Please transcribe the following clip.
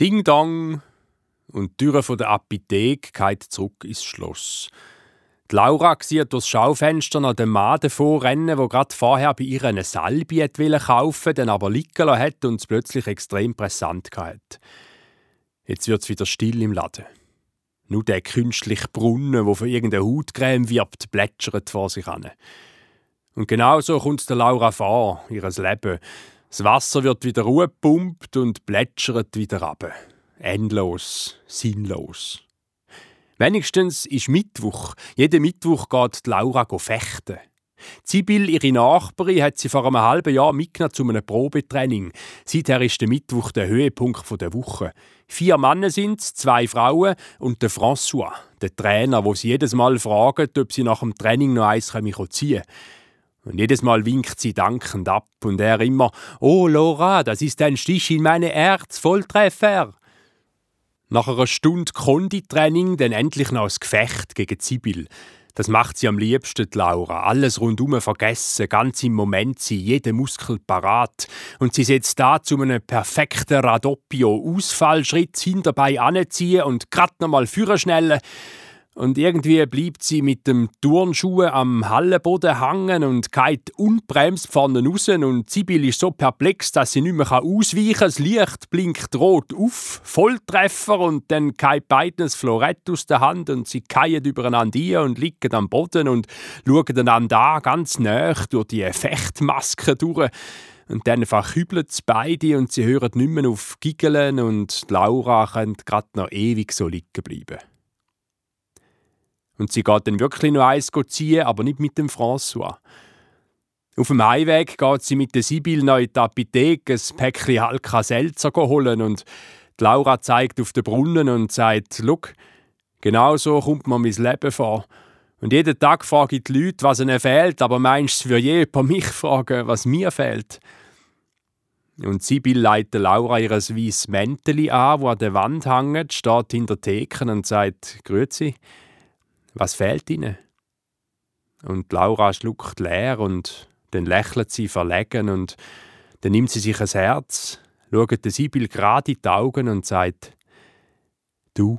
Ding Dong und die Türe der Apotheke geht zurück ins Schloss. Die Laura sieht durchs Schaufenster nach dem Mann vorrennen, wo gerade vorher bei ihr eine Salbe kaufen dann aber liegen hat und es plötzlich extrem präsent hat. Jetzt wird es wieder still im Laden. Nur der künstliche Brunnen, wo für irgendeine Hautcreme wirbt, plätschert vor sich an. Und genau so kommt der Laura vor, ihres Leben. Das Wasser wird wieder gepumpt und plätschert wieder ab. Endlos, sinnlos. Wenigstens ist Mittwoch. Jeden Mittwoch geht Laura fechten. Sibyl, ihre Nachbarin, hat sie vor einem halben Jahr mitgenommen zu einem Probetraining. Seither ist der Mittwoch der Höhepunkt der Woche. Vier Männer sind zwei Frauen und der François, der Trainer, wo sie jedes Mal fragt, ob sie nach dem Training noch eins ziehen können. Und jedes Mal winkt sie dankend ab und er immer: Oh, Laura, das ist ein Stich in meine Herz, Volltreffer. Nach einer Stunde Konditraining dann endlich noch ein Gefecht gegen Sibyl. Das macht sie am liebsten, Laura. Alles rundum vergessen, ganz im Moment sein, jeder Muskel parat. Und sie setzt da zu einem perfekten Radoppio. Ausfallschritt hinterbei anziehen und grad nochmal führen schnell. Und irgendwie bleibt sie mit dem Turnschuh am Hallenboden hängen und geht unbremst vorne raus. Und Sibyl ist so perplex, dass sie nicht mehr ausweichen kann. Das Licht blinkt rot auf, Volltreffer und dann geht beiden das Florett aus der Hand und sie fallen übereinander ein und liegen am Boden und schauen einander an, ganz nah durch die Fechtmaske durch. Und dann verkübeln sie beide und sie hören nicht mehr auf Giggeln und Laura kann gerade noch ewig so liegen bleiben. Und sie geht dann wirklich noch eins ziehen, aber nicht mit dem François. Auf dem Heimweg geht sie mit der Sibyl noch in die Apotheke ein Päckchen Halka Selzer holen und Laura zeigt auf den Brunnen und sagt, «Look, genau so kommt mir mein Leben vor. Und jeden Tag frage ich die Leute, was ihnen fehlt, aber meinst du, für je bei mich fragen, was mir fehlt?» Und Sibyl leitet Laura ihr weißes Mäntel an, wo an der Wand hängt, steht hinter Theken und sagt, «Grüezi.» Was fehlt Ihnen? Und Laura schluckt leer und dann lächelt sie verlegen und dann nimmt sie sich ein Herz, schaut der Sibyl gerade in die Augen und sagt: Du,